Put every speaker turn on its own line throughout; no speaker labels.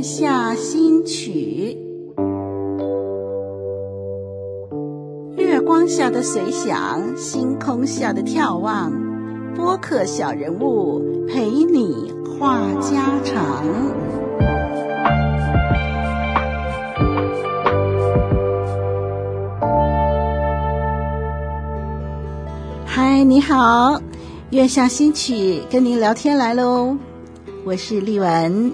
月下新曲，月光下的随想，星空下的眺望，播客小人物陪你话家常。嗨，你好，月下新曲跟您聊天来喽。我是丽文，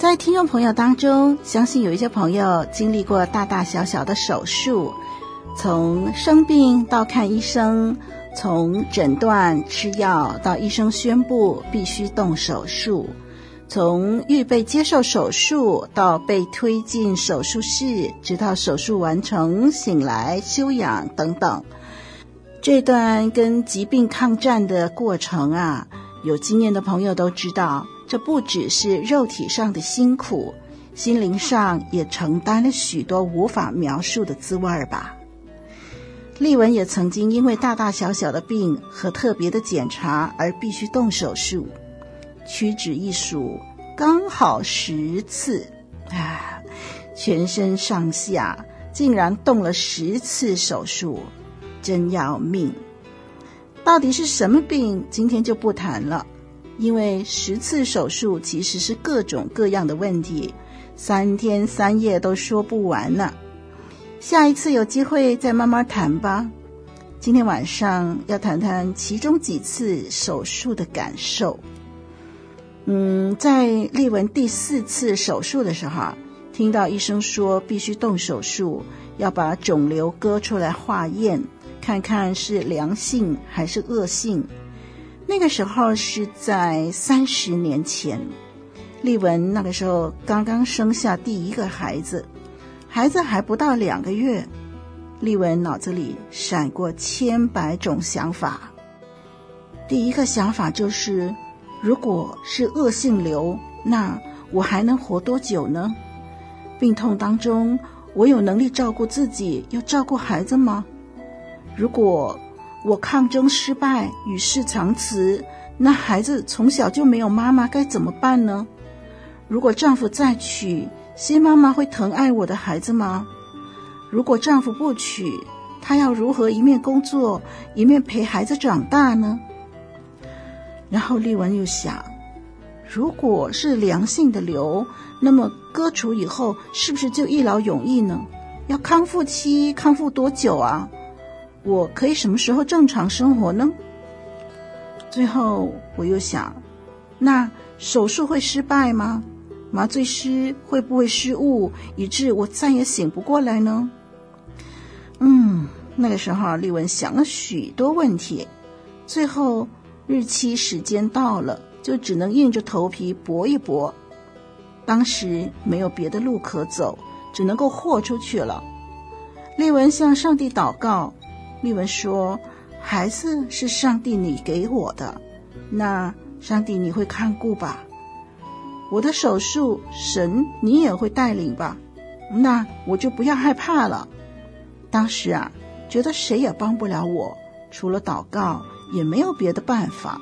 在听众朋友当中，相信有一些朋友经历过大大小小的手术，从生病到看医生，从诊断吃药到医生宣布必须动手术，从预备接受手术到被推进手术室，直到手术完成醒来休养等等，这段跟疾病抗战的过程啊，有经验的朋友都知道。这不只是肉体上的辛苦，心灵上也承担了许多无法描述的滋味吧。丽文也曾经因为大大小小的病和特别的检查而必须动手术，屈指一数，刚好十次，啊，全身上下竟然动了十次手术，真要命！到底是什么病？今天就不谈了。因为十次手术其实是各种各样的问题，三天三夜都说不完呢。下一次有机会再慢慢谈吧。今天晚上要谈谈其中几次手术的感受。嗯，在丽文第四次手术的时候，听到医生说必须动手术，要把肿瘤割出来化验，看看是良性还是恶性。那个时候是在三十年前，丽文那个时候刚刚生下第一个孩子，孩子还不到两个月，丽文脑子里闪过千百种想法。第一个想法就是，如果是恶性瘤，那我还能活多久呢？病痛当中，我有能力照顾自己，又照顾孩子吗？如果我抗争失败，与世长辞，那孩子从小就没有妈妈，该怎么办呢？如果丈夫再娶，新妈妈会疼爱我的孩子吗？如果丈夫不娶，她要如何一面工作，一面陪孩子长大呢？然后丽文又想，如果是良性的瘤，那么割除以后，是不是就一劳永逸呢？要康复期，康复多久啊？我可以什么时候正常生活呢？最后我又想，那手术会失败吗？麻醉师会不会失误，以致我再也醒不过来呢？嗯，那个时候丽文想了许多问题，最后日期时间到了，就只能硬着头皮搏一搏。当时没有别的路可走，只能够豁出去了。丽文向上帝祷告。丽文说：“孩子是上帝你给我的，那上帝你会看顾吧？我的手术，神你也会带领吧？那我就不要害怕了。当时啊，觉得谁也帮不了我，除了祷告，也没有别的办法。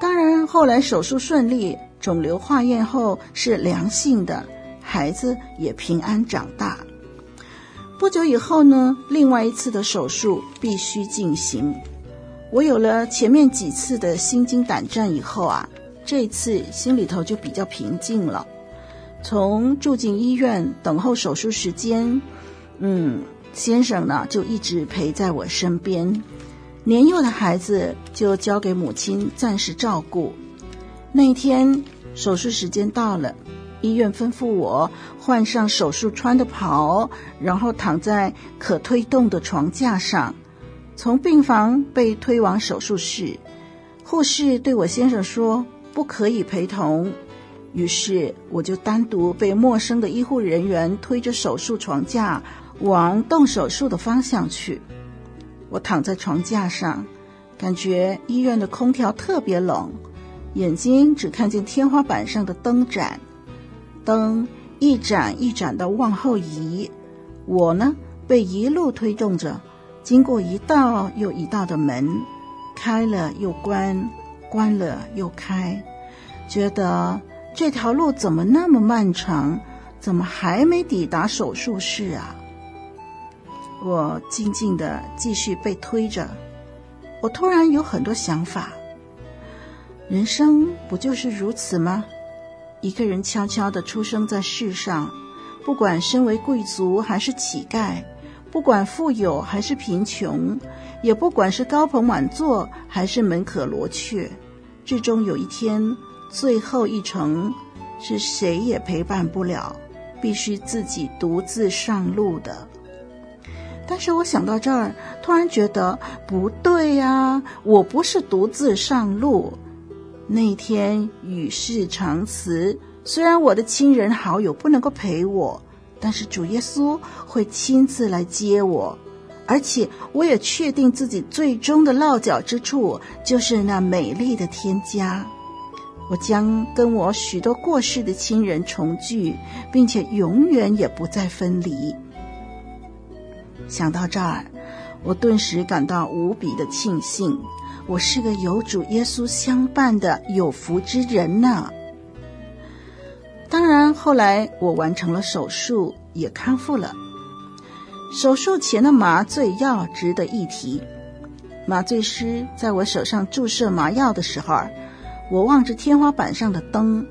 当然，后来手术顺利，肿瘤化验后是良性的，孩子也平安长大。”不久以后呢，另外一次的手术必须进行。我有了前面几次的心惊胆战以后啊，这次心里头就比较平静了。从住进医院等候手术时间，嗯，先生呢就一直陪在我身边，年幼的孩子就交给母亲暂时照顾。那一天手术时间到了。医院吩咐我换上手术穿的袍，然后躺在可推动的床架上，从病房被推往手术室。护士对我先生说：“不可以陪同。”于是我就单独被陌生的医护人员推着手术床架往动手术的方向去。我躺在床架上，感觉医院的空调特别冷，眼睛只看见天花板上的灯盏。灯一盏一盏的往后移，我呢被一路推动着，经过一道又一道的门，开了又关，关了又开，觉得这条路怎么那么漫长？怎么还没抵达手术室啊？我静静的继续被推着，我突然有很多想法。人生不就是如此吗？一个人悄悄地出生在世上，不管身为贵族还是乞丐，不管富有还是贫穷，也不管是高朋满座还是门可罗雀，至终有一天，最后一程是谁也陪伴不了。必须自己独自上路的。但是我想到这儿，突然觉得不对呀，我不是独自上路。那天与世长辞，虽然我的亲人好友不能够陪我，但是主耶稣会亲自来接我，而且我也确定自己最终的落脚之处就是那美丽的天家。我将跟我许多过世的亲人重聚，并且永远也不再分离。想到这儿，我顿时感到无比的庆幸，我是个有主耶稣相伴的有福之人呢。当然，后来我完成了手术，也康复了。手术前的麻醉药值得一提，麻醉师在我手上注射麻药的时候。我望着天花板上的灯，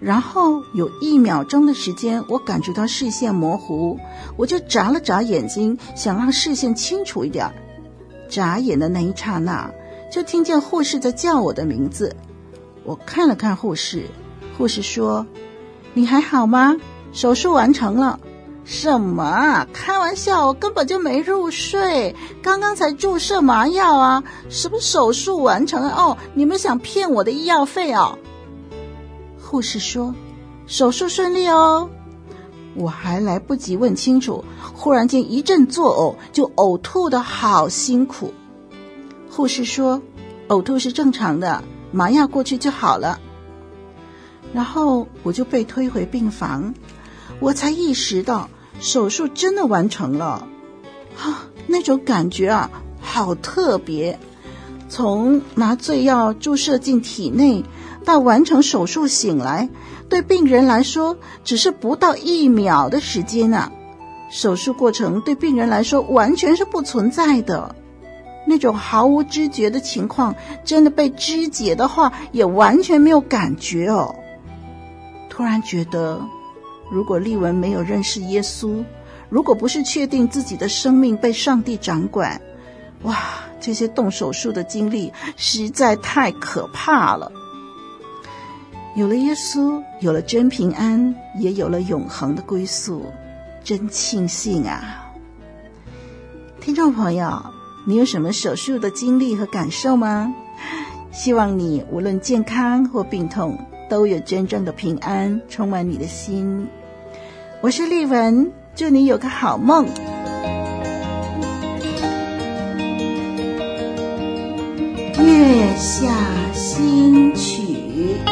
然后有一秒钟的时间，我感觉到视线模糊，我就眨了眨眼睛，想让视线清楚一点。眨眼的那一刹那，就听见护士在叫我的名字。我看了看护士，护士说：“你还好吗？手术完成了。”什么啊？开玩笑，我根本就没入睡，刚刚才注射麻药啊！什么手术完成了？哦，你们想骗我的医药费哦？护士说：“手术顺利哦。”我还来不及问清楚，忽然间一阵作呕，就呕吐的好辛苦。护士说：“呕吐是正常的，麻药过去就好了。”然后我就被推回病房，我才意识到。手术真的完成了，啊，那种感觉啊，好特别。从麻醉药注射进体内到完成手术醒来，对病人来说只是不到一秒的时间啊。手术过程对病人来说完全是不存在的，那种毫无知觉的情况，真的被肢解的话也完全没有感觉哦。突然觉得。如果丽文没有认识耶稣，如果不是确定自己的生命被上帝掌管，哇，这些动手术的经历实在太可怕了。有了耶稣，有了真平安，也有了永恒的归宿，真庆幸啊！听众朋友，你有什么手术的经历和感受吗？希望你无论健康或病痛，都有真正的平安充满你的心。我是丽文，祝你有个好梦。月下新曲。